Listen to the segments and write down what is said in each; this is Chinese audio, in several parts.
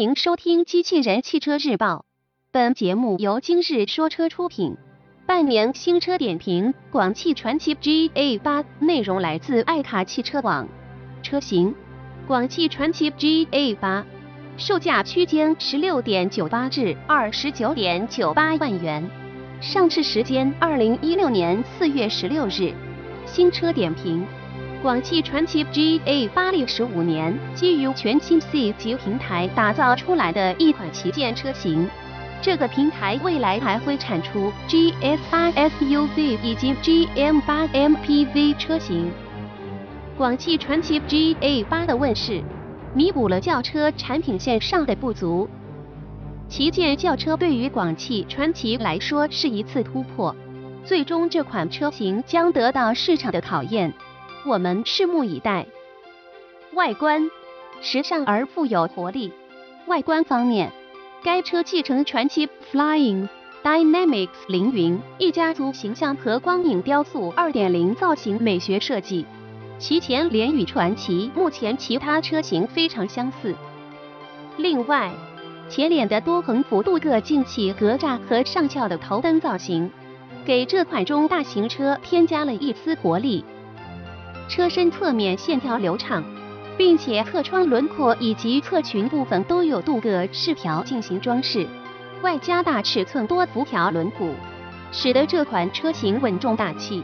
迎收听《机器人汽车日报》，本节目由今日说车出品。半年新车点评：广汽传祺 GA 八，内容来自爱卡汽车网。车型：广汽传祺 GA 八，售价区间十六点九八至二十九点九八万元，上市时间二零一六年四月十六日。新车点评。广汽传祺 GA 八历时五年，基于全新 C 级平台打造出来的一款旗舰车型。这个平台未来还会产出 GS 八 SUV 以及 GM 八 MPV 车型。广汽传祺 GA 八的问世，弥补了轿车产品线上的不足。旗舰轿车对于广汽传祺来说是一次突破，最终这款车型将得到市场的考验。我们拭目以待。外观时尚而富有活力。外观方面，该车继承传祺 Flying Dynamics 凌云一家族形象和光影雕塑2.0造型美学设计，其前脸与传祺目前其他车型非常相似。另外，前脸的多横幅镀铬进气格栅和上翘的头灯造型，给这款中大型车添加了一丝活力。车身侧面线条流畅，并且侧窗轮廓以及侧裙部分都有镀铬饰条进行装饰，外加大尺寸多辐条轮毂，使得这款车型稳重大气。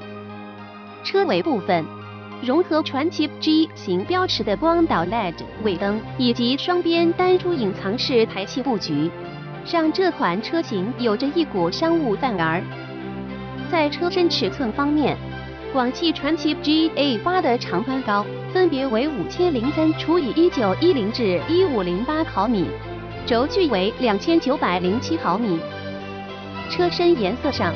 车尾部分融合传奇 G 型标识的光导 LED 尾灯以及双边单出隐藏式排气布局，让这款车型有着一股商务范儿。在车身尺寸方面，广汽传祺 GA 八的长宽高分别为五千零三除以一九一零至一五零八毫米，轴距为两千九百零七毫米。车身颜色上，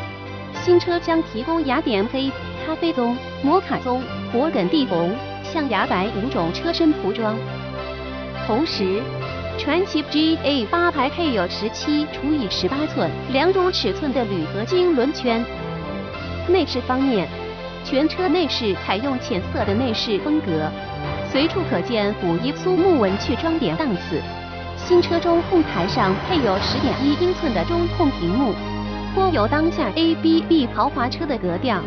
新车将提供雅典黑、咖啡棕、摩卡棕、勃艮第红、象牙白五种车身涂装。同时，传祺 GA 八还配有十七除以十八寸两种尺寸的铝合金轮圈。内饰方面。全车内饰采用浅色的内饰风格，随处可见古一苏木纹去装点档次。新车中控台上配有十点一英寸的中控屏幕，颇有当下 ABB 豪华车的格调。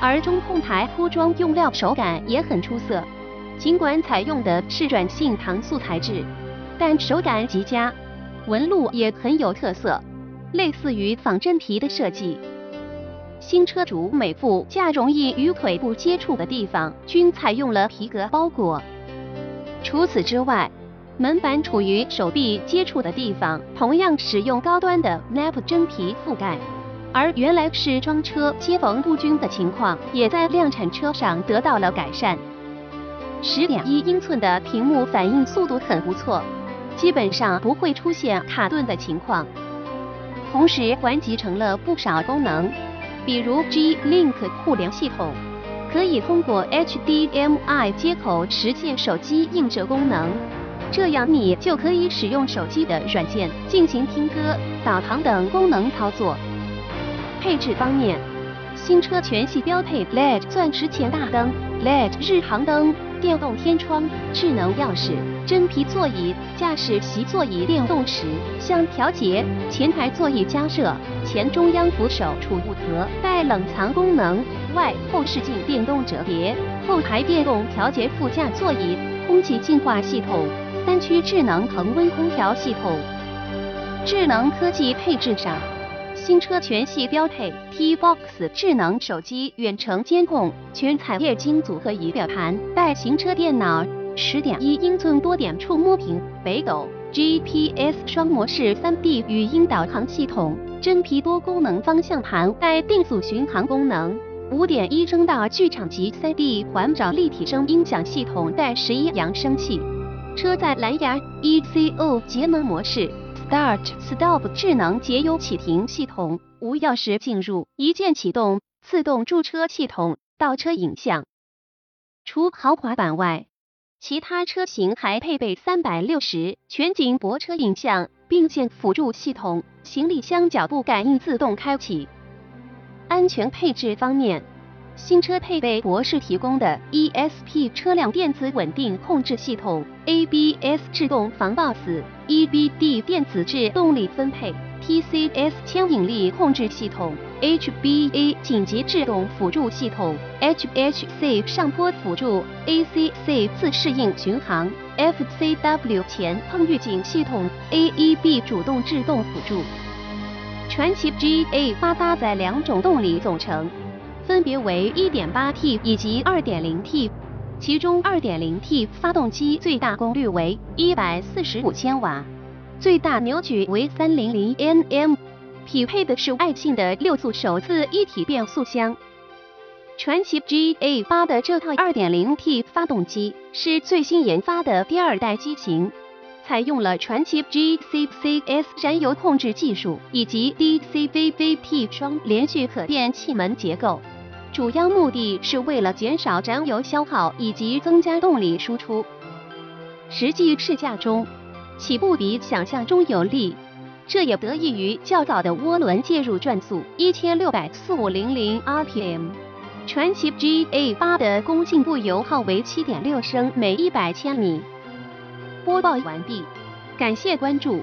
而中控台铺装用料手感也很出色，尽管采用的是软性搪塑材质，但手感极佳，纹路也很有特色，类似于仿真皮的设计。新车主每副驾容易与腿部接触的地方均采用了皮革包裹。除此之外，门板处于手臂接触的地方同样使用高端的 NAP 真皮覆盖。而原来是装车接缝不均的情况，也在量产车上得到了改善。十点一英寸的屏幕反应速度很不错，基本上不会出现卡顿的情况。同时还集成了不少功能。比如 G Link 互联系统，可以通过 HDMI 接口实现手机映射功能，这样你就可以使用手机的软件进行听歌、导航等功能操作。配置方面，新车全系标配 LED 钻石前大灯、LED 日行灯。电动天窗、智能钥匙、真皮座椅、驾驶席座椅电动时向调节、前排座椅加热、前中央扶手储物盒带冷藏功能外后视镜电动折叠、后排电动调节副驾座椅、空气净化系统、三区智能恒温空调系统。智能科技配置上。新车全系标配 T-Box 智能手机远程监控，全彩液晶组合仪表盘，带行车电脑，十点一英寸多点触摸屏，北斗 GPS 双模式 3D 语音导航系统，真皮多功能方向盘，带定速巡航功能，五点一声道剧场级 3D 环绕立体声音响系统，带十一扬声器，车载蓝牙 ECO 节能模式。Start Stop 智能节油启停系统，无钥匙进入，一键启动，自动驻车系统，倒车影像。除豪华版外，其他车型还配备三百六十全景泊车影像、并线辅助系统、行李箱脚部感应自动开启。安全配置方面。新车配备博世提供的 ESP 车辆电子稳定控制系统、ABS 制动防抱死、EBD 电子制动力分配、TCS 牵引力控制系统、HBA 紧急制动辅助系统、HHC 上坡辅助、ACC 自适应巡航、FCW 前碰预警系统、AEB 主动制动辅助。传祺 GA 八搭载两种动力总成，分别为 1.8T 以及 2.0T，其中 2.0T 发动机最大功率为145千瓦，最大扭矩为300 Nm，匹配的是爱信的六速手自一体变速箱。传祺 GA 八的这套 2.0T 发动机是最新研发的第二代机型。采用了传祺 GCCS 燃油控制技术以及 DCVVP 双连续可变气门结构，主要目的是为了减少燃油消耗以及增加动力输出。实际试驾中，起步比想象中有力，这也得益于较早的涡轮介入转速一千六百四五零零 RPM。传祺 GA 八的公进步油耗为七点六升每一百千米。播报完毕，感谢关注。